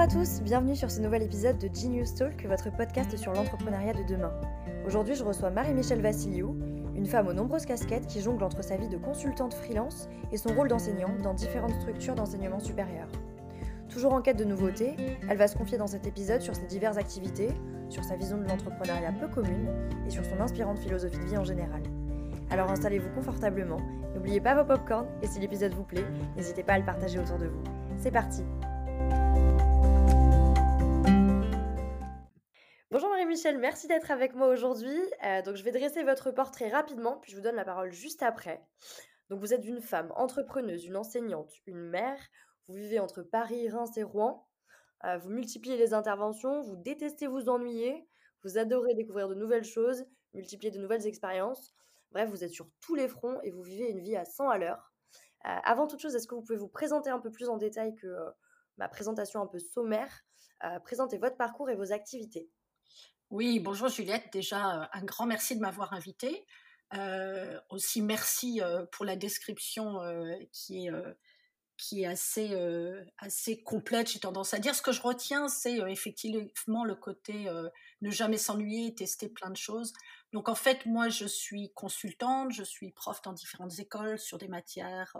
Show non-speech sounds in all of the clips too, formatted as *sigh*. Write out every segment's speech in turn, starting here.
à tous, bienvenue sur ce nouvel épisode de Genius Talk, votre podcast sur l'entrepreneuriat de demain. Aujourd'hui, je reçois Marie-Michel Vassiliou, une femme aux nombreuses casquettes qui jongle entre sa vie de consultante freelance et son rôle d'enseignante dans différentes structures d'enseignement supérieur. Toujours en quête de nouveautés, elle va se confier dans cet épisode sur ses diverses activités, sur sa vision de l'entrepreneuriat peu commune et sur son inspirante philosophie de vie en général. Alors installez-vous confortablement, n'oubliez pas vos popcorns et si l'épisode vous plaît, n'hésitez pas à le partager autour de vous. C'est parti Bonjour Marie-Michel, merci d'être avec moi aujourd'hui. Euh, donc je vais dresser votre portrait rapidement, puis je vous donne la parole juste après. Donc vous êtes une femme entrepreneuse, une enseignante, une mère. Vous vivez entre Paris, Reims et Rouen. Euh, vous multipliez les interventions, vous détestez vous ennuyer, vous adorez découvrir de nouvelles choses, multiplier de nouvelles expériences. Bref, vous êtes sur tous les fronts et vous vivez une vie à 100 à l'heure. Euh, avant toute chose, est-ce que vous pouvez vous présenter un peu plus en détail que ma présentation un peu sommaire? Présentez votre parcours et vos activités. Oui, bonjour Juliette. Déjà, euh, un grand merci de m'avoir invitée. Euh, aussi, merci euh, pour la description qui est qui est assez, assez complète, j'ai tendance à dire. Ce que je retiens, c'est effectivement le côté ne jamais s'ennuyer, tester plein de choses. Donc en fait, moi, je suis consultante, je suis prof dans différentes écoles sur des matières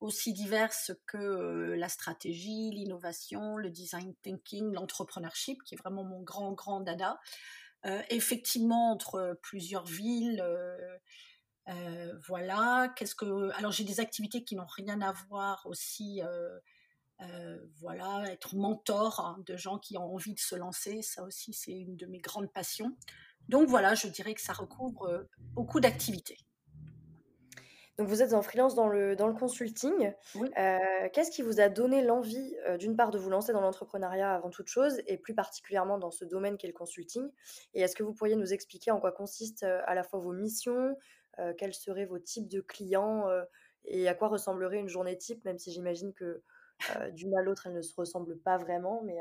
aussi diverses que la stratégie, l'innovation, le design thinking, l'entrepreneurship, qui est vraiment mon grand, grand dada. Effectivement, entre plusieurs villes, voilà. Qu'est-ce que alors j'ai des activités qui n'ont rien à voir aussi. voilà, être mentor hein, de gens qui ont envie de se lancer, ça aussi c'est une de mes grandes passions. Donc voilà, je dirais que ça recouvre beaucoup d'activités. Donc vous êtes en freelance dans le, dans le consulting. Euh, qu'est-ce qui vous a donné l'envie, euh, d'une part, de vous lancer dans l'entrepreneuriat avant toute chose, et plus particulièrement dans ce domaine qu'est le consulting? Et est-ce que vous pourriez nous expliquer en quoi consistent euh, à la fois vos missions, quels seraient vos types de clients, et à quoi ressemblerait une journée type, même si j'imagine que d'une à l'autre, elle ne se ressemble pas vraiment, mais...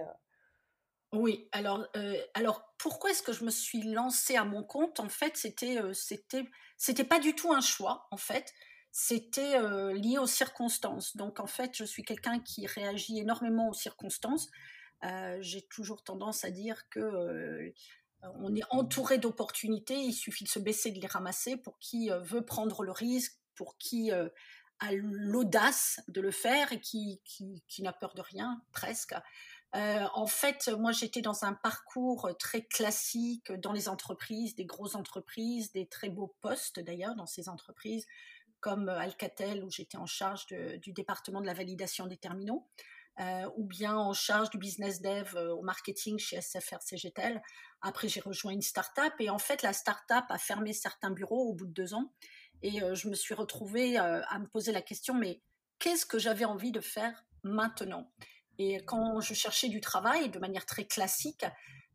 Oui, alors, alors pourquoi est-ce que je me suis lancée à mon compte? En fait, c'était, c'était pas du tout un choix, en fait. C'était euh, lié aux circonstances. Donc, en fait, je suis quelqu'un qui réagit énormément aux circonstances. Euh, j'ai toujours tendance à dire que euh, on est entouré d'opportunités. Il suffit de se baisser, de les ramasser pour qui veut prendre le risque, pour qui a l'audace de le faire et qui n'a peur de rien, presque. Euh, en fait, moi, j'étais dans un parcours très classique dans les entreprises, des grosses entreprises, des très beaux postes d'ailleurs dans ces entreprises, comme Alcatel, où j'étais en charge du département de la validation des terminaux, euh, ou bien en charge du business dev euh, au marketing chez SFR CGTEL. Après, j'ai rejoint une start-up et en fait, la start-up a fermé certains bureaux au bout de deux ans. Et je me suis retrouvée à me poser la question, mais qu'est-ce que j'avais envie de faire maintenant? Et quand je cherchais du travail de manière très classique,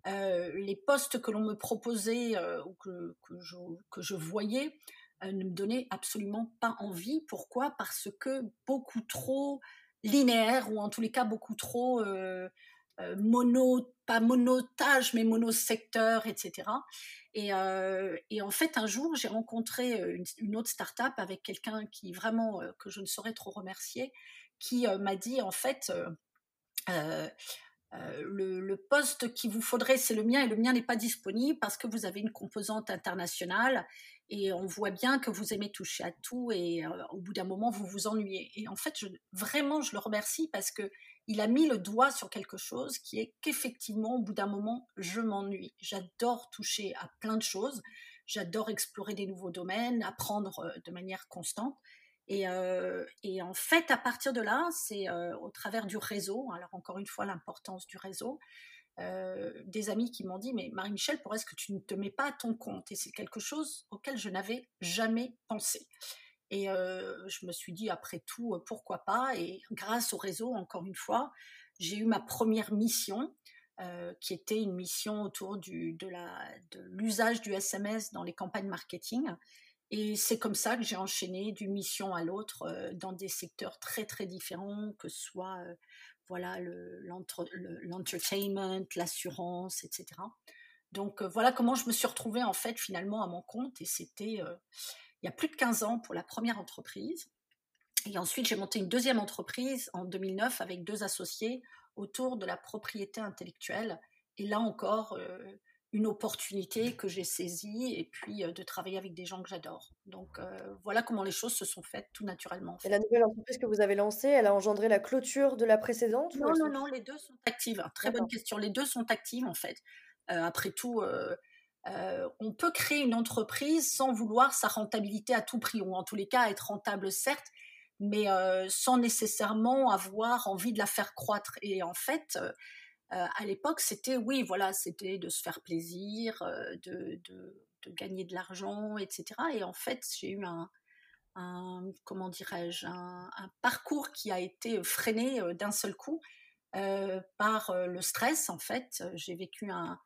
euh, les postes que l'on me proposait euh, ou que, que, je, voyais euh, ne me donnaient absolument pas envie. Pourquoi? Parce que beaucoup trop linéaire ou en tous les cas beaucoup trop mono, pas monotage, mais monosecteur, etc. Et, en fait, un jour, j'ai rencontré une, une, autre start-up avec quelqu'un qui vraiment, que je ne saurais trop remercier, qui m'a dit, en fait, euh, euh, le, poste qu'il vous faudrait, c'est le mien et le mien n'est pas disponible parce que vous avez une composante internationale et on voit bien que vous aimez toucher à tout et euh, au bout d'un moment vous vous ennuyez. Et en fait, vraiment, je le remercie parce que il a mis le doigt sur quelque chose qui est qu'effectivement, au bout d'un moment, je m'ennuie. J'adore toucher à plein de choses. J'adore explorer des nouveaux domaines, apprendre de manière constante. Euh, et, en fait, à partir de là, c'est euh, au travers du réseau, alors encore une fois l'importance du réseau, euh, des amis qui m'ont dit, mais Marie-Michel, pourquoi est-ce que tu ne te mets pas à ton compte? Et c'est quelque chose auquel je n'avais jamais pensé. Et je me suis dit, après tout, pourquoi pas? Et grâce au réseau, encore une fois, j'ai eu ma première mission, qui était une mission autour de l'usage du SMS dans les campagnes marketing. Et c'est comme ça que j'ai enchaîné d'une mission à l'autre euh, dans des secteurs très très différents, que ce soit euh, voilà l'entertainment, l'assurance, etc. Donc euh, voilà comment je me suis retrouvée en fait finalement à mon compte et c'était il y a plus de 15 ans pour la première entreprise. Et ensuite j'ai monté une deuxième entreprise en 2009 avec deux associés autour de la propriété intellectuelle. Et là encore, une opportunité que j'ai saisie et puis de travailler avec des gens que j'adore. Donc voilà comment les choses se sont faites tout naturellement. Et la nouvelle entreprise que vous avez lancée, elle a engendré la clôture de la précédente Non, non, non, les deux sont actives. Très bonne question. Les deux sont actives en fait. après tout, on peut créer une entreprise sans vouloir sa rentabilité à tout prix, ou en tous les cas être rentable certes, mais sans nécessairement avoir envie de la faire croître. Et en fait, euh, à l'époque, c'était oui, voilà, c'était de se faire plaisir, euh, de, gagner de l'argent, etc. Et en fait, j'ai eu un, comment dirais-je, un, parcours qui a été freiné euh, d'un seul coup par le stress. En fait, j'ai vécu un,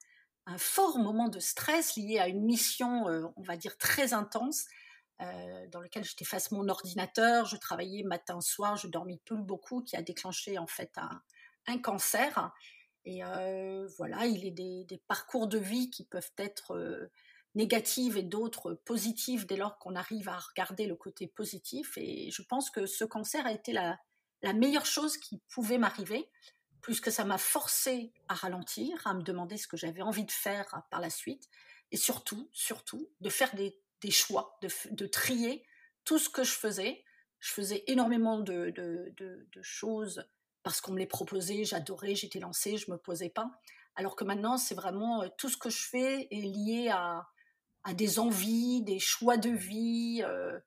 fort moment de stress lié à une mission, on va dire très intense. dans lequel j'étais face à mon ordinateur, je travaillais matin, soir, je dormais plus beaucoup, qui a déclenché en fait un cancer. Et voilà, il est des, des, parcours de vie qui peuvent être négatifs et d'autres positifs dès lors qu'on arrive à regarder le côté positif. Et je pense que ce cancer a été la, meilleure chose qui pouvait m'arriver, puisque ça m'a forcé à ralentir, à me demander ce que j'avais envie de faire par la suite, et surtout, surtout, de faire des, choix, de, trier tout ce que je faisais. Je faisais énormément de choses parce qu'on me les proposait, j'adorais, j'étais lancée, je me posais pas. Alors que maintenant, c'est vraiment euh, tout ce que je fais est lié à, des envies, des choix de vie, euh,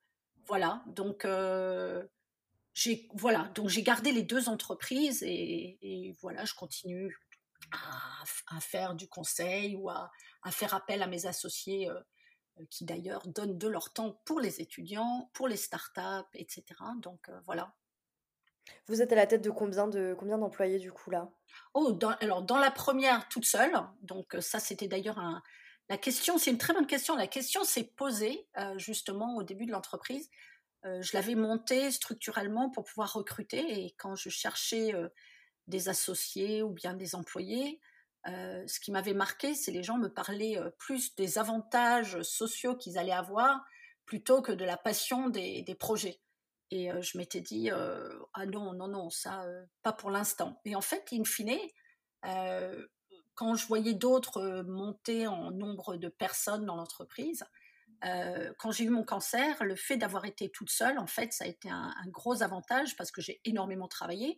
voilà. Donc euh, j'ai voilà, donc j'ai gardé les deux entreprises et, voilà, je continue à, faire du conseil ou à, faire appel à mes associés qui d'ailleurs donnent de leur temps pour les étudiants, pour les startups, etc. Donc voilà, vous êtes à la tête de combien de combien d'employés du coup là? Oh, dans, alors dans la première toute seule. Donc ça c'était d'ailleurs la question, c'est une très bonne question. La question s'est posée euh, justement au début de l'entreprise. Euh, je l'avais montée structurellement pour pouvoir recruter et quand je cherchais euh, des associés ou bien des employés, ce qui m'avait marqué, c'est les gens me parlaient plus des avantages sociaux qu'ils allaient avoir plutôt que de la passion des, des projets. Et je m'étais dit, ah non, non, non, ça, pas pour l'instant. Et en fait, in fine, quand je voyais d'autres monter en nombre de personnes dans l'entreprise, quand j'ai eu mon cancer, le fait d'avoir été toute seule, en fait, ça a été un, gros avantage parce que j'ai énormément travaillé,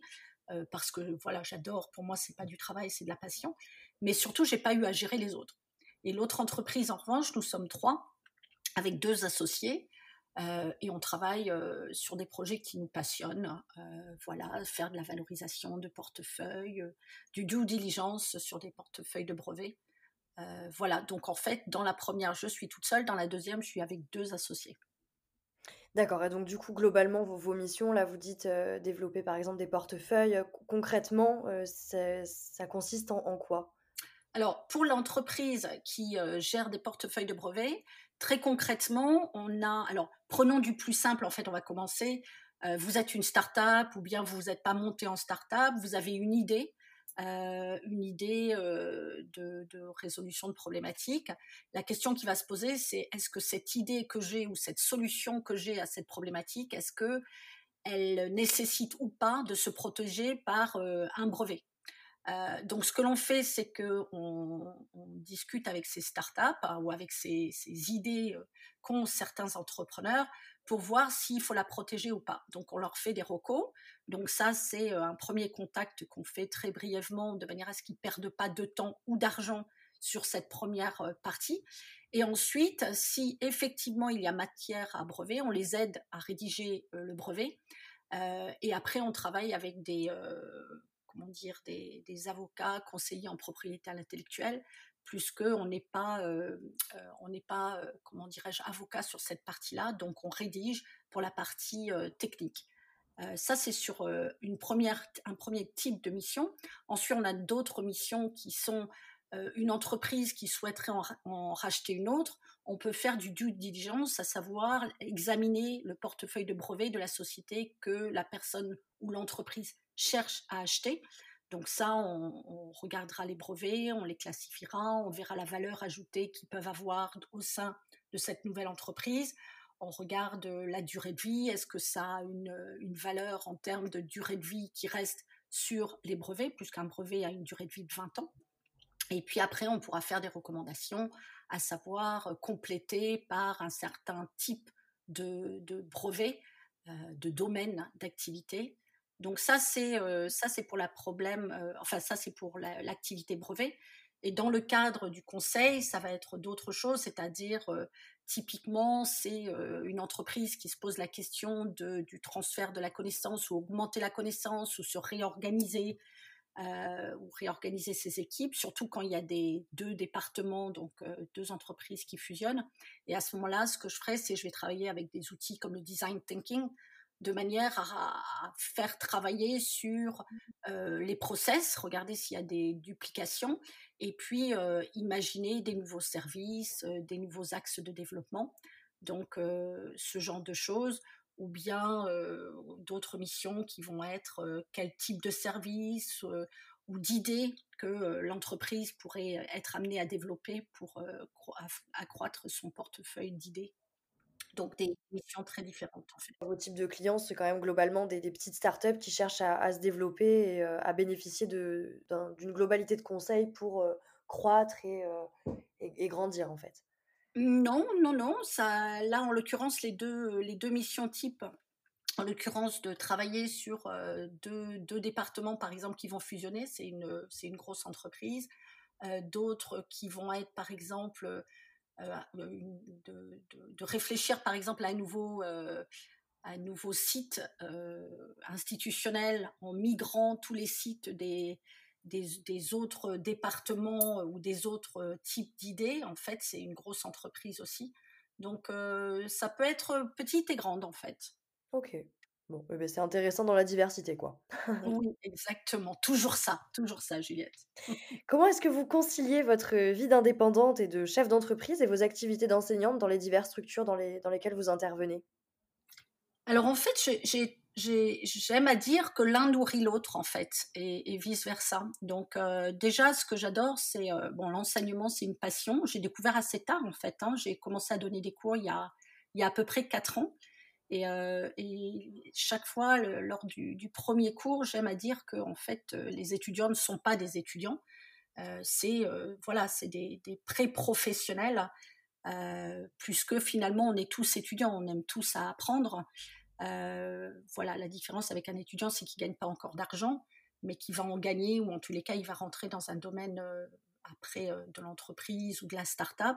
parce que voilà, j'adore. Pour moi, c'est pas du travail, c'est de la passion. Mais surtout, j'ai pas eu à gérer les autres. Et l'autre entreprise, en revanche, nous sommes trois, avec deux associés. Euh, et on travaille euh, sur des projets qui nous passionnent. Euh, voilà, faire de la valorisation de portefeuilles, du due diligence sur des portefeuilles de brevets. voilà, donc en fait, dans la première, je suis toute seule. Dans la deuxième, je suis avec deux associés. D'accord. Et donc, du coup, globalement, vos, missions, là, vous dites développer par exemple des portefeuilles. concrètement, ça, consiste en, en quoi? Alors, pour l'entreprise qui gère des portefeuilles de brevets, très concrètement, on a. Alors, prenons du plus simple, en fait, on va commencer. Euh, vous êtes une start-up ou bien vous n'êtes pas monté en start-up, vous avez une idée, euh, une idée euh, de, résolution de problématique. La question qui va se poser, c'est est-ce que cette idée que j'ai ou cette solution que j'ai à cette problématique, est-ce que elle nécessite ou pas de se protéger par un brevet? Euh, donc, ce que l'on fait, c'est que on, discute avec ces startups hein, ou avec ces, idées euh, qu'ont certains entrepreneurs pour voir s'il faut la protéger ou pas. Donc, on leur fait des recos. Donc, ça, c'est euh, un premier contact qu'on fait très brièvement de manière à ce qu'ils ne perdent pas de temps ou d'argent sur cette première partie. Et ensuite, si effectivement il y a matière à brevet, on les aide à rédiger le brevet. et après, on travaille avec des, comment dire, des, avocats conseillers en propriété intellectuelle, plus qu'on n'est pas, euh, euh, on n'est pas, euh, comment dirais-je, avocat sur cette partie-là, donc on rédige pour la partie technique. ça, c'est sur une première, un premier type de mission. Ensuite, on a d'autres missions qui sont une entreprise qui souhaiterait en, en, racheter une autre. On peut faire du due diligence, à savoir examiner le portefeuille de brevets de la société que la personne ou l'entreprise cherche à acheter. Donc ça, on, regardera les brevets, on les classifiera, on verra la valeur ajoutée qu'ils peuvent avoir au sein de cette nouvelle entreprise. On regarde la durée de vie, est-ce que ça a une, valeur en termes de durée de vie qui reste sur les brevets, puisqu'un brevet a une durée de vie de 20 ans? Et puis après, on pourra faire des recommandations, à savoir compléter par un certain type de, de brevet, de domaine d'activité. Donc ça, c'est ça, c'est pour la problème, enfin ça, c'est pour l'activité brevet. Et dans le cadre du conseil, ça va être d'autres choses, c'est-à-dire typiquement, c'est une entreprise qui se pose la question de, du transfert de la connaissance ou augmenter la connaissance ou se réorganiser ou réorganiser ses équipes, surtout quand il y a des deux départements, donc deux entreprises qui fusionnent. Et à ce moment-là, ce que je ferai, c'est je vais travailler avec des outils comme le design thinking de manière à, faire travailler sur les process, regarder s'il y a des duplications, et puis imaginer des nouveaux services, des nouveaux axes de développement. Donc ce genre de choses, ou bien d'autres missions qui vont être quel type de service ou d'idées que l'entreprise pourrait être amenée à développer pour accroître son portefeuille d'idées donc des missions très différentes en fait. Vos types de clients, c'est quand même globalement des, petites startups qui cherchent à, se développer et à bénéficier d'une globalité de conseils pour croître et, et, grandir en fait. Non, non, non. Ça, là, en l'occurrence, les deux, les deux missions types, en l'occurrence de travailler sur deux, deux, départements, par exemple, qui vont fusionner, c'est une, une grosse entreprise. D'autres qui vont être, par exemple, euh, de, de, réfléchir par exemple à un nouveau, euh, site euh, institutionnel en migrant tous les sites des, des, autres départements ou des autres types d'idées. En fait, c'est une grosse entreprise aussi. Donc, ça peut être petite et grande, en fait. Ok. Bon, eh ben, c'est intéressant dans la diversité, quoi. *laughs* oui, exactement. Toujours ça, toujours ça, Juliette. *laughs* Comment est-ce que vous conciliez votre vie d'indépendante et de chef d'entreprise et vos activités d'enseignante dans les diverses structures dans, les, dans lesquelles vous intervenez? Alors, en fait, j'aime à dire que l'un nourrit l'autre, en fait, et, vice-versa. Donc, euh, déjà, ce que j'adore, c'est, euh, bon, l'enseignement, c'est une passion. J'ai découvert assez tard, en fait. Hein. J'ai commencé à donner des cours il y a, il y a à peu près quatre ans. Euh, et, chaque fois, lors du, premier cours, j'aime à dire que en fait, euh, les étudiants ne sont pas des étudiants. Euh, c'est voilà, c'est des, pré-professionnels, puisque finalement, on est tous étudiants, on aime tous à apprendre. voilà, la différence avec un étudiant, c'est qu'il gagne pas encore d'argent, mais qu'il va en gagner, ou en tous les cas, il va rentrer dans un domaine après de l'entreprise ou de la start-up.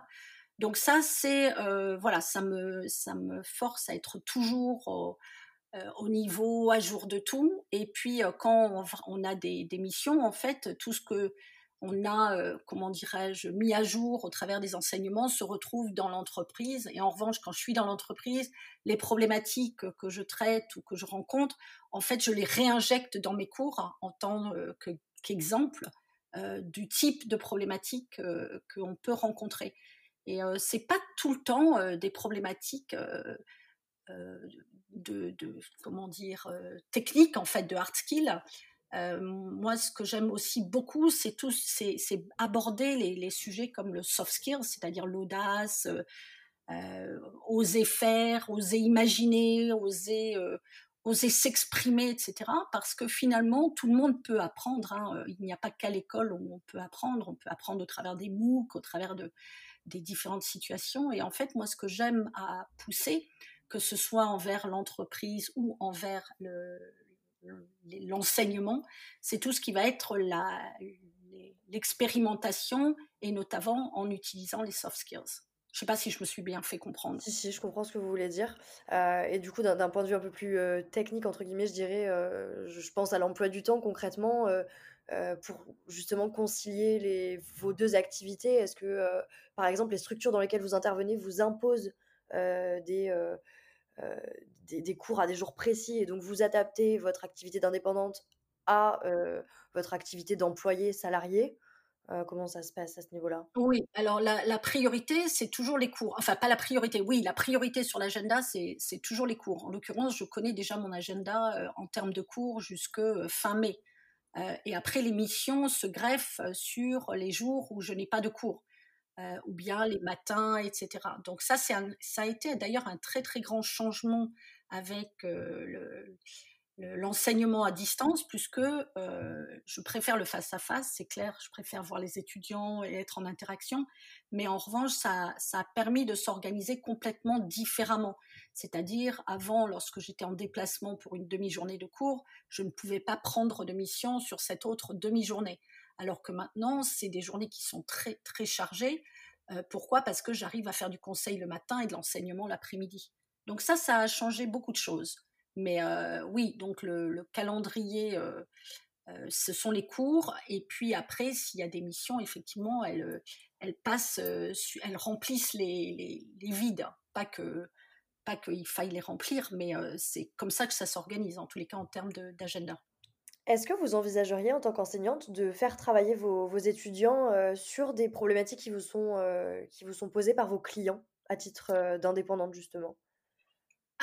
Donc ça, c'est euh, voilà, ça me ça me force à être toujours au, euh, niveau à jour de tout. Et puis euh, quand on, a des, missions, en fait, tout ce que on a, comment dirais-je, mis à jour au travers des enseignements se retrouve dans l'entreprise. Et en revanche, quand je suis dans l'entreprise, les problématiques que je traite ou que je rencontre, en fait, je les réinjecte dans mes cours en tant qu'exemple du type de problématiques qu'on peut rencontrer. Et c'est pas tout le temps des problématiques de, comment dire techniques en fait de hard skill. moi, ce que j'aime aussi beaucoup, c'est tout, c'est aborder les, sujets comme le soft skills, c'est-à-dire l'audace, oser faire, oser imaginer, oser oser s'exprimer, etc. Parce que finalement, tout le monde peut apprendre. Hein. Il n'y a pas qu'à l'école où on peut apprendre. On peut apprendre au travers des MOOC, au travers de, des différentes situations. Et en fait, moi, ce que j'aime à pousser, que ce soit envers l'entreprise ou envers l'enseignement, c'est tout ce qui va être l'expérimentation et notamment en utilisant les soft skills. Je ne sais pas si je me suis bien fait comprendre. Si, si, je comprends ce que vous voulez dire. Euh, et du coup, d'un point de vue un peu plus euh, technique, entre guillemets, je dirais, euh, je pense à l'emploi du temps concrètement. Euh, pour justement concilier vos deux activités? Est-ce que, euh, par exemple, les structures dans lesquelles vous intervenez vous imposent euh, des, des, cours à des jours précis et donc vous adaptez votre activité d'indépendante à votre activité d'employé salarié? Comment ça se passe à ce niveau-là? Oui, alors la, priorité, c'est toujours les cours. Enfin, pas la priorité, oui, la priorité sur l'agenda, c'est toujours les cours. En l'occurrence, je connais déjà mon agenda en termes de cours jusque fin mai. Euh, et après, les missions se greffent euh, sur les jours où je n'ai pas de cours, euh, ou bien les matins, etc. Donc ça, ça a été d'ailleurs un très très grand changement avec l'enseignement à distance plus que je préfère le face-à-face, c'est clair, je préfère voir les étudiants et être en interaction, mais en revanche, ça a permis de s'organiser complètement différemment. C'est-à-dire, avant, lorsque j'étais en déplacement pour une demi-journée de cours, je ne pouvais pas prendre de mission sur cette autre demi-journée. Alors que maintenant, c'est des journées qui sont très, très chargées. pourquoi? Parce que j'arrive à faire du conseil le matin et de l'enseignement l'après-midi. Donc ça, ça a changé beaucoup de choses. Mais oui, donc le, calendrier, ce sont les cours. Et puis après, s'il y a des missions, effectivement, elles remplissent les, les, vides. Pas que pas qu'il faille les remplir, mais c'est comme ça que ça s'organise, en tous les cas en termes d'agenda. Est-ce que vous envisageriez en tant qu'enseignante de faire travailler vos, vos étudiants sur des problématiques qui vous, sont, qui vous sont posées par vos clients à titre d'indépendante justement?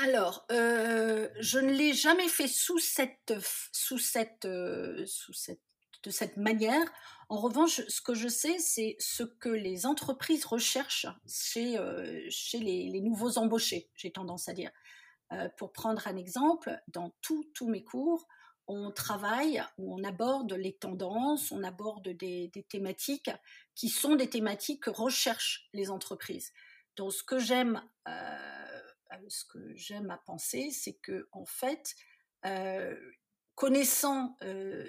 Alors, euh, je ne l'ai jamais fait sous cette, sous cette, euh, sous cette, de cette manière. En revanche, ce que je sais, c'est ce que les entreprises recherchent chez, euh, chez les, nouveaux embauchés, j'ai tendance à dire. pour prendre un exemple, dans tous mes cours, on travaille, on aborde les tendances, on aborde des, des thématiques qui sont des thématiques que recherchent les entreprises. Donc, ce que j'aime ce que j'aime à penser, c'est que en fait, euh, connaissant euh,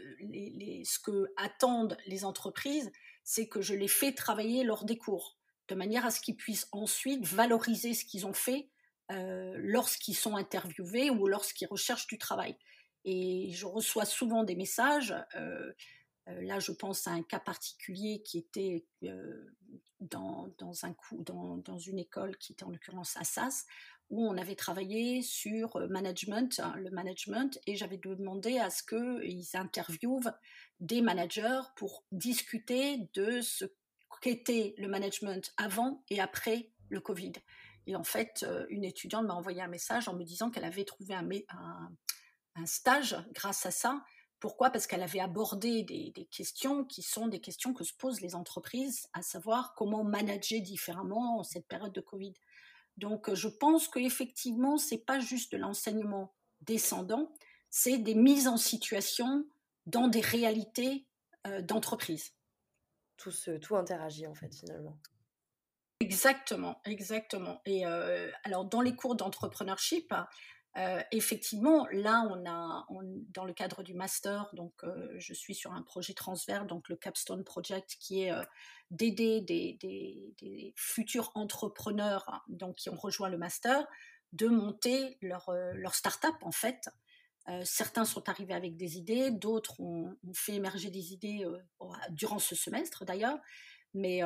ce que attendent les entreprises, c'est que je les fais travailler lors des cours, de manière à ce qu'ils puissent ensuite valoriser ce qu'ils ont fait euh, lorsqu'ils sont interviewés ou lorsqu'ils recherchent du travail. Et je reçois souvent des messages. là, je pense à un cas particulier qui était dans, dans, une école qui était en l'occurrence à SAS, où on avait travaillé sur euh, management, hein, le management, et j'avais demandé à ce qu'ils interviewent des managers pour discuter de ce qu'était le management avant et après le Covid. Et en fait, euh, une étudiante m'a envoyé un message en me disant qu'elle avait trouvé un, stage grâce à ça. Pourquoi? Parce qu'elle avait abordé des, des, questions qui sont des questions que se posent les entreprises, à savoir comment manager différemment en cette période de Covid. Donc, je pense qu'effectivement, ce n'est pas juste de l'enseignement descendant, c'est des mises en situation dans des réalités euh, d'entreprise. Tout, tout interagit en fait finalement. Exactement, exactement. Et euh, alors dans les cours d'entrepreneurship, euh, effectivement, là, on a, dans le cadre du master, donc euh, je suis sur un projet transverse, donc le Capstone Project, qui est euh, d'aider des, futurs entrepreneurs donc, qui ont rejoint le master de monter leur, leur start-up, en fait. certains sont arrivés avec des idées, d'autres ont, fait émerger des idées durant ce semestre d'ailleurs. Mais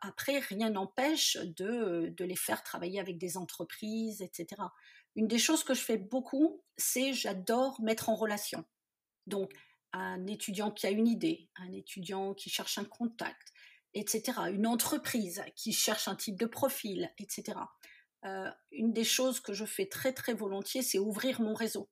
après, rien n'empêche de, les faire travailler avec des entreprises, etc. Une des choses que je fais beaucoup, c'est j'adore mettre en relation. Donc, un étudiant qui a une idée, un étudiant qui cherche un contact, etc. Une entreprise qui cherche un type de profil, etc. Euh, une des choses que je fais très très volontiers, c'est ouvrir mon réseau.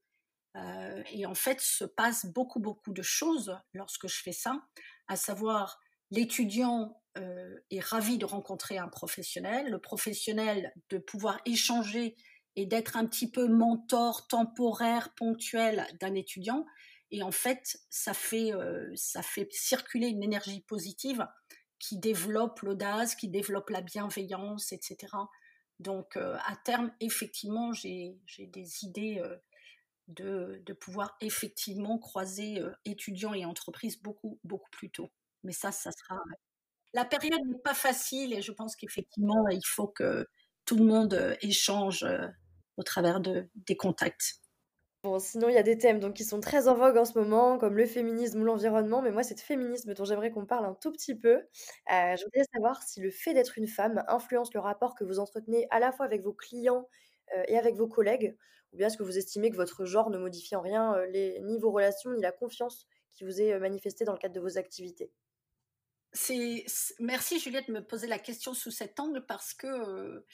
Euh, et en fait, se passe beaucoup beaucoup de choses lorsque je fais ça, à savoir l'étudiant euh, est ravi de rencontrer un professionnel, le professionnel de pouvoir échanger et d'être un petit peu mentor temporaire, ponctuel d'un étudiant. Et en fait, ça fait, euh, ça fait circuler une énergie positive qui développe l'audace, qui développe la bienveillance, etc. Donc, euh, à terme, effectivement, j'ai des idées euh, de, de, pouvoir effectivement croiser étudiants et entreprises beaucoup, beaucoup plus tôt. Mais ça, ça sera. La période n'est pas facile et je pense qu'effectivement, il faut que tout le monde échange au travers de, des contacts. Bon, sinon, il y a des thèmes donc, qui sont très en vogue en ce moment, comme le féminisme ou l'environnement, mais moi, c'est de féminisme dont j'aimerais qu'on parle un tout petit peu. Euh, je voudrais savoir si le fait d'être une femme influence le rapport que vous entretenez à la fois avec vos clients euh, et avec vos collègues, ou bien est-ce que vous estimez que votre genre ne modifie en rien euh, les, ni vos relations, ni la confiance qui vous est manifestée dans le cadre de vos activités? C'est, Merci Juliette de me poser la question sous cet angle parce que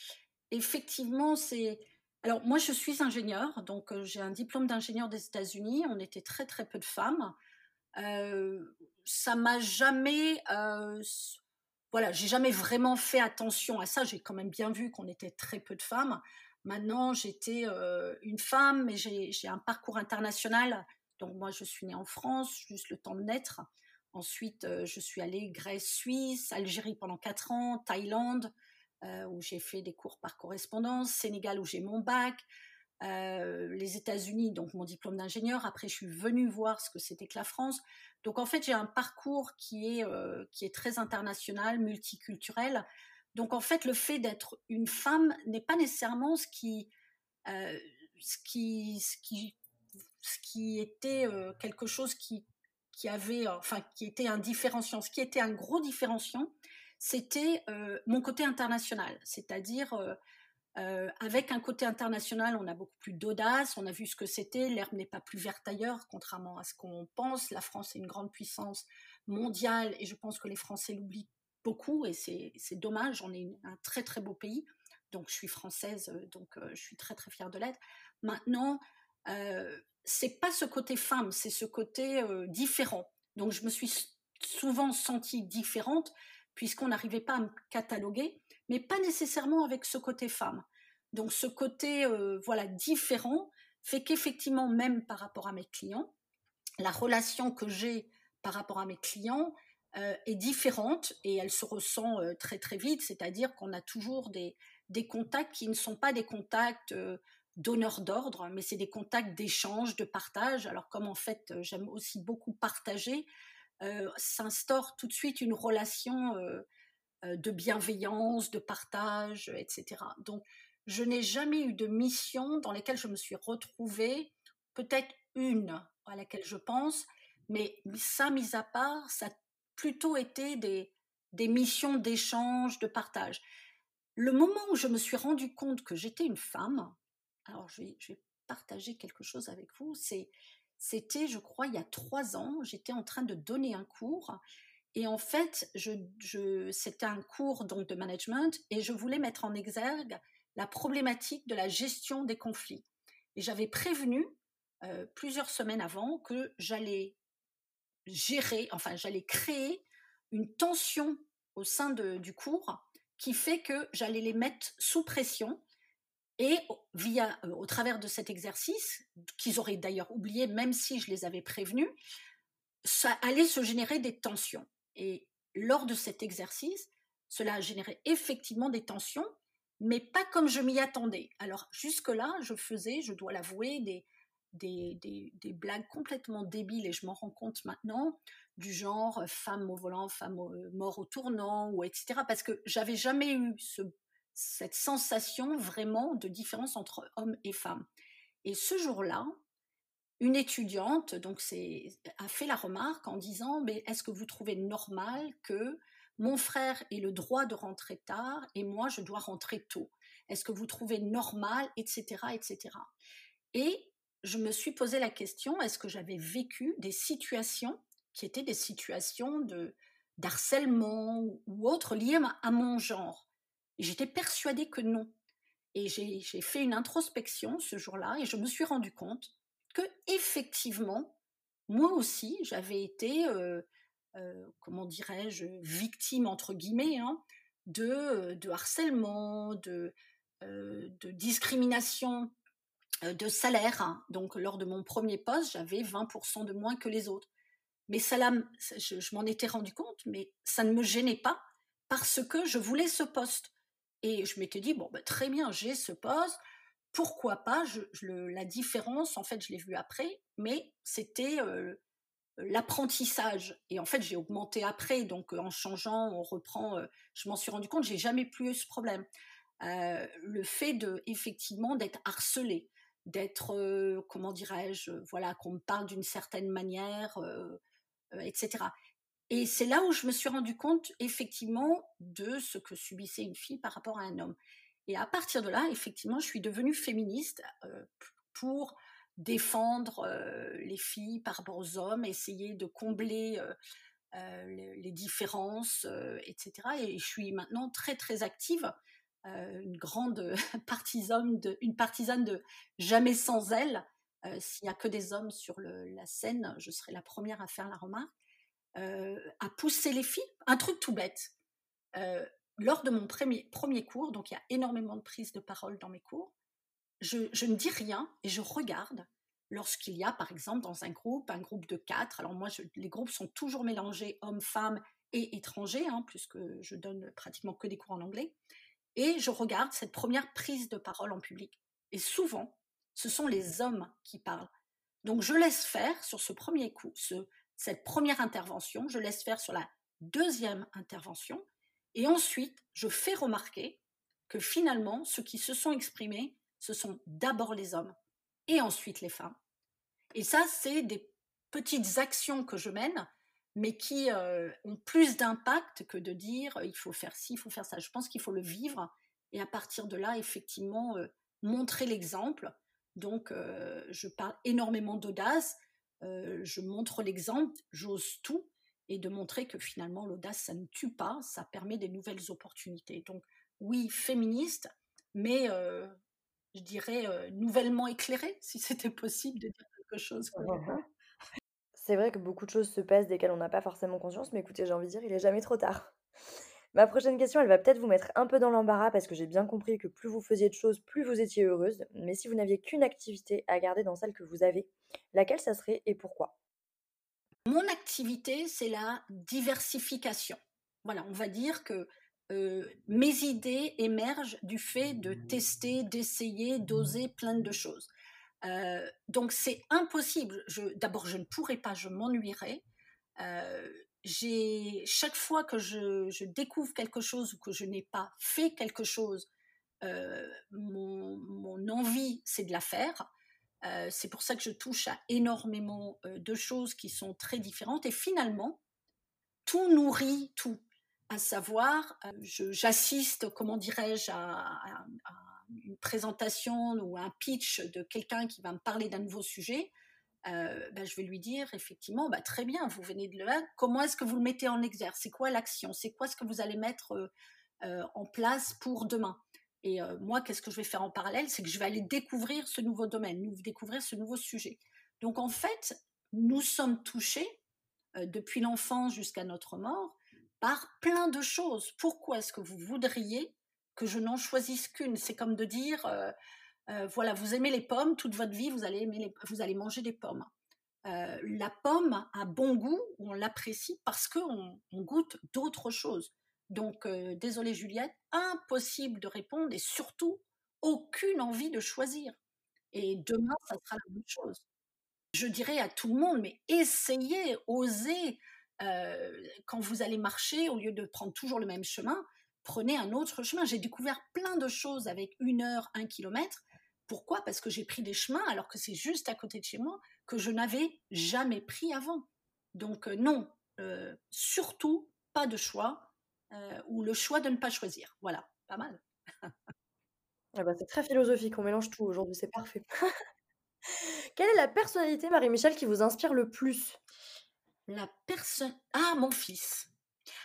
effectivement, c'est alors moi je suis ingénieure, donc j'ai un diplôme d'ingénieur des États-Unis. On était très très peu de femmes. Ça m'a jamais, voilà, j'ai jamais vraiment fait attention à ça. J'ai quand même bien vu qu'on était très peu de femmes. Maintenant, j'étais une femme, mais j'ai un parcours international. Donc moi, je suis née en France, juste le temps de naître. Ensuite, je suis allée Grèce, Suisse, Algérie pendant quatre ans, Thaïlande, où j'ai fait des cours par correspondance, Sénégal où j'ai mon bac, les États-Unis, donc mon diplôme d'ingénieur. Après, je suis venue voir ce que c'était que la France. Donc en fait, j'ai un parcours qui est, qui est très international, multiculturel. Donc en fait, le fait d'être une femme n'est pas nécessairement ce qui, ce qui, ce qui, était quelque chose qui, qui avait, enfin, qui était un différenciant. Ce qui était un gros différenciant, c'était mon côté international, c'est-à-dire avec un côté international, on a beaucoup plus d'audace, on a vu ce que c'était, l'herbe n'est pas plus verte ailleurs, contrairement à ce qu'on pense. La France est une grande puissance mondiale et je pense que les Français l'oublient beaucoup et c'est dommage, on est un très très beau pays. Donc je suis française, donc je suis très très fière de l'être. Maintenant, euh, c'est pas ce côté femme, c'est ce côté différent. Donc je me suis souvent sentie différente puisqu'on n'arrivait pas à me cataloguer, mais pas nécessairement avec ce côté femme. Donc ce côté voilà différent fait qu'effectivement même par rapport à mes clients, la relation que j'ai par rapport à mes clients est différente et elle se ressent très très vite, c'est-à-dire qu'on a toujours des, des contacts qui ne sont pas des contacts donneur d'ordre, mais c'est des contacts d'échange, de partage. Alors comme en fait j'aime aussi beaucoup partager, s'instaure tout de suite une relation de bienveillance, de partage, etc. Donc je n'ai jamais eu de mission dans laquelle je me suis retrouvée, peut-être une à laquelle je pense, mais ça mis à part, ça a plutôt été des, missions d'échange, de partage. Le moment où je me suis rendu compte que j'étais une femme, alors je vais, partager quelque chose avec vous. C'était, je crois, il y a trois ans, j'étais en train de donner un cours. Et en fait, c'était un cours donc de management et je voulais mettre en exergue la problématique de la gestion des conflits. Et j'avais prévenu euh, plusieurs semaines avant que j'allais gérer, enfin j'allais créer une tension au sein du cours qui fait que j'allais les mettre sous pression et via, euh, au travers de cet exercice, qu'ils auraient d'ailleurs oublié, même si je les avais prévenus, ça allait se générer des tensions. Et lors de cet exercice, cela a généré effectivement des tensions, mais pas comme je m'y attendais. Alors jusque-là, je faisais, je dois l'avouer, des, des, des, blagues complètement débiles, et je m'en rends compte maintenant, du genre euh, femme au volant, femme euh, mort au tournant, ou etc. Parce que j'avais jamais eu ce cette sensation vraiment de différence entre hommes et femmes. Et ce jour-là, une étudiante donc a fait la remarque en disant mais est-ce que vous trouvez normal que mon frère ait le droit de rentrer tard et moi je dois rentrer tôt? Est-ce que vous trouvez normal? etc etc Et je me suis posé la question est-ce que j'avais vécu des situations qui étaient des situations de d'harcèlement ou autres liées à mon genre? J'étais persuadée que non. Et j'ai fait une introspection ce jour-là et je me suis rendu compte que effectivement, moi aussi, j'avais été, euh, euh, comment dirais-je, victime entre guillemets hein, de, de, harcèlement, de, euh, de discrimination de salaire. Hein. Donc, lors de mon premier poste, j'avais 20% de moins que les autres. Mais ça, je, je m'en étais rendu compte, mais ça ne me gênait pas parce que je voulais ce poste. Et je m'étais dit, bon, bah, très bien, j'ai ce poste, pourquoi pas je, La différence, en fait, je l'ai vue après, mais c'était l'apprentissage. Et en fait, j'ai augmenté après, donc en changeant, on reprend, je m'en suis rendu compte, j'ai jamais plus eu ce problème. le fait de, effectivement, d'être harcelé, d'être, comment dirais-je, voilà, qu'on me parle d'une certaine manière, etc. Et c'est là où je me suis rendu compte effectivement de ce que subissait une fille par rapport à un homme. Et à partir de là, effectivement, je suis devenue féministe euh, pour défendre euh, les filles par rapport aux hommes, essayer de combler euh, les, différences, etc. Et je suis maintenant très très active, une grande *laughs* partisane de, une partisane de jamais sans elle. S'il n'y a que des hommes sur la scène, je serai la première à faire la remarque à pousser les filles. Un truc tout bête. lors de mon premier, premier cours, donc il y a énormément de prises de parole dans mes cours, je, je ne dis rien et je regarde lorsqu'il y a, par exemple, dans un groupe, un groupe de quatre. Alors moi, les groupes sont toujours mélangés hommes-femmes et étrangers, hein, puisque je donne pratiquement que des cours en anglais. Et je regarde cette première prise de parole en public. Et souvent, ce sont les hommes qui parlent. Donc je laisse faire sur ce premier coup, ce, cette première intervention, je laisse faire sur la deuxième intervention, et ensuite je fais remarquer que finalement, ceux qui se sont exprimés, ce sont d'abord les hommes et ensuite les femmes. Et ça, c'est des petites actions que je mène, mais qui euh, ont plus d'impact que de dire il faut faire ci, il faut faire ça. Je pense qu'il faut le vivre et à partir de là, effectivement, euh, montrer l'exemple. Donc, euh, je parle énormément d'audace, je montre l'exemple, j'ose tout, et de montrer que finalement, l'audace, ça ne tue pas, ça permet des nouvelles opportunités. Donc, oui, féministe, mais je dirais nouvellement éclairée, si c'était possible de dire quelque chose. C'est vrai que beaucoup de choses se passent desquelles on n'a pas forcément conscience, mais écoutez, j'ai envie de dire, il est jamais trop tard. Ma prochaine question, elle va peut-être vous mettre un peu dans l'embarras parce que j'ai bien compris que plus vous faisiez de choses, plus vous étiez heureuse. Mais si vous n'aviez qu'une activité à garder dans celle que vous avez, laquelle ça serait et pourquoi? Mon activité, c'est la diversification. Voilà, on va dire que mes idées émergent du fait de tester, d'essayer, d'oser plein de choses. Donc c'est impossible. D'abord, je ne pourrais pas, je m'ennuierais. J'ai chaque fois que je, découvre quelque chose ou que je n'ai pas fait quelque chose, mon, mon, envie c'est de la faire. c'est pour ça que je touche à énormément de choses qui sont très différentes et finalement tout nourrit tout à savoir, euh, j'assiste, comment dirais-je, à, une présentation ou un pitch de quelqu'un qui va me parler d'un nouveau sujet. Euh, ben, je vais lui dire effectivement, bah, très bien, vous venez de le comment est-ce que vous le mettez en exergue? C'est quoi l'action? C'est quoi ce que vous allez mettre euh, en place pour demain? Et moi, qu'est-ce que je vais faire en parallèle? C'est que je vais aller découvrir ce nouveau domaine, découvrir ce nouveau sujet. Donc en fait, nous sommes touchés depuis l'enfance jusqu'à notre mort par plein de choses. Pourquoi est-ce que vous voudriez que je n'en choisisse qu'une? C'est comme de dire, euh, euh, voilà, vous aimez les pommes, toute votre vie, vous allez, manger des pommes. Euh, la pomme a bon goût, on l'apprécie parce qu'on on goûte d'autres choses. Donc, désolé Juliette, impossible de répondre et surtout aucune envie de choisir. Et demain, ça sera la même chose. Je dirais à tout le monde, mais essayez, osez, euh, quand vous allez marcher, au lieu de prendre toujours le même chemin, prenez un autre chemin. J'ai découvert plein de choses avec une heure, un kilomètre. Pourquoi? Parce que j'ai pris des chemins, alors que c'est juste à côté de chez moi, que je n'avais jamais pris avant. Donc euh, non, euh, surtout pas de choix, ou le choix de ne pas choisir. Voilà, pas mal. *laughs* Ah bah, c'est très philosophique, on mélange tout aujourd'hui, c'est parfait. *laughs* Quelle est la personnalité, Marie-Michel, qui vous inspire le plus? La personne. Ah, mon fils.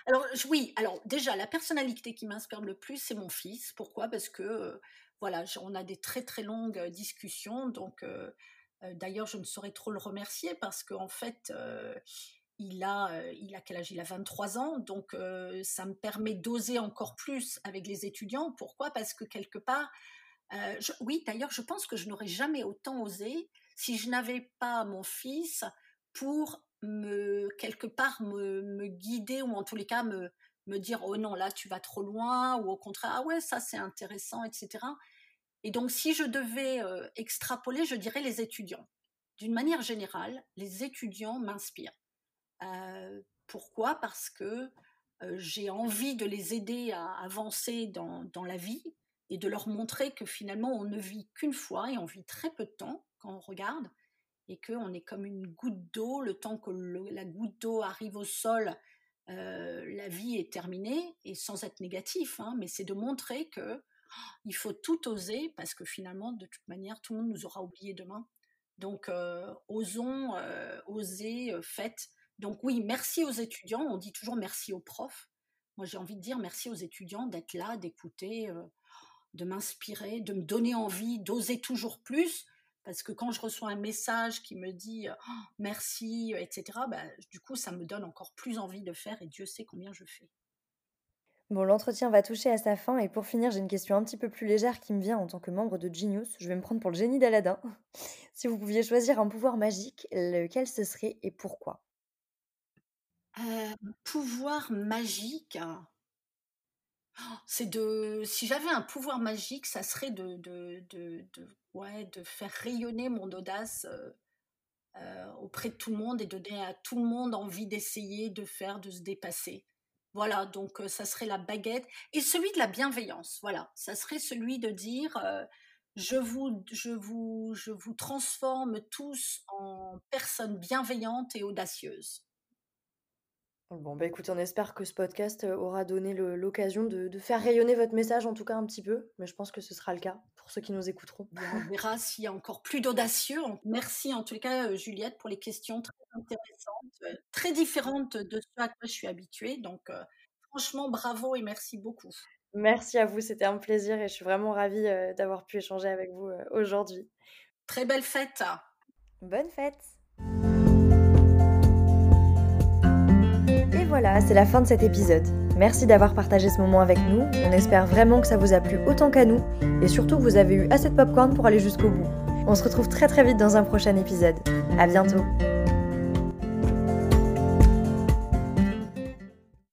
Alors, oui, alors déjà, la personnalité qui m'inspire le plus, c'est mon fils. Pourquoi? Parce que, euh, voilà, on a des très très longues euh, discussions. Donc, euh, d'ailleurs, je ne saurais trop le remercier parce qu'en fait, il, a, il a quel âge? Il a 23 ans. Donc, ça me permet d'oser encore plus avec les étudiants. Pourquoi? Parce que quelque part, oui, d'ailleurs, je pense que je n'aurais jamais autant osé si je n'avais pas mon fils pour me quelque part me, guider ou en tous les cas me, me dire oh non là tu vas trop loin ou au contraire ah ouais ça c'est intéressant etc et donc si je devais euh, extrapoler je dirais les étudiants. D'une manière générale les étudiants m'inspirent. Euh, pourquoi? Parce que euh, j'ai envie de les aider à avancer dans, dans la vie et de leur montrer que finalement on ne vit qu'une fois et on vit très peu de temps quand on regarde et qu'on est comme une goutte d'eau, le temps que la goutte d'eau arrive au sol, euh, la vie est terminée, et sans être négatif, hein, mais c'est de montrer que oh, il faut tout oser, parce que finalement, de toute manière, tout le monde nous aura oublié demain. Donc, euh, osons, euh, oser, faites. Donc oui, merci aux étudiants, on dit toujours merci aux profs. Moi, j'ai envie de dire merci aux étudiants d'être là, d'écouter, de m'inspirer, de me donner envie, d'oser toujours plus, parce que quand je reçois un message qui me dit «Oh, merci, etc., bah, du coup, ça me donne encore plus envie de faire et Dieu sait combien je fais. Bon, l'entretien va toucher à sa fin et pour finir, j'ai une question un petit peu plus légère qui me vient en tant que membre de Genius. Je vais me prendre pour le génie d'Aladin. *laughs* si vous pouviez choisir un pouvoir magique, lequel ce serait et pourquoi? Un pouvoir magique c'est de si j'avais un pouvoir magique, ça serait de de de ouais, de faire rayonner mon audace, heu heu, auprès de tout le monde et donner à tout le monde envie d'essayer, de faire, de se dépasser. Voilà, donc heu, ça serait la baguette et celui de la bienveillance, voilà. Ça serait celui de dire, «Je vous je vous je vous transforme tous en personnes bienveillantes et audacieuses». Bon, bah, écoutez, on espère que ce podcast, heu, aura donné le l'occasion de de faire rayonner votre message, en tout cas un petit peu, mais je pense que ce sera le cas pour ceux qui nous écouteront. Bien, on verra *laughs* s'il y a encore plus d'audacieux. Merci en tout cas, heu, Juliette, pour les questions très intéressantes, heu, très différentes de ce à quoi je suis habituée, donc franchement bravo et merci beaucoup. Merci à vous, c'était un plaisir et je suis vraiment ravie, d'avoir pu échanger avec vous, aujourd'hui. Très belle fête! Bonne fête! Voilà, c'est la fin de cet épisode. Merci d'avoir partagé ce moment avec nous. On espère vraiment que ça vous a plu autant qu'à nous et surtout que vous avez eu assez de popcorn pour aller jusqu'au bout. On se retrouve très très vite dans un prochain épisode. À bientôt!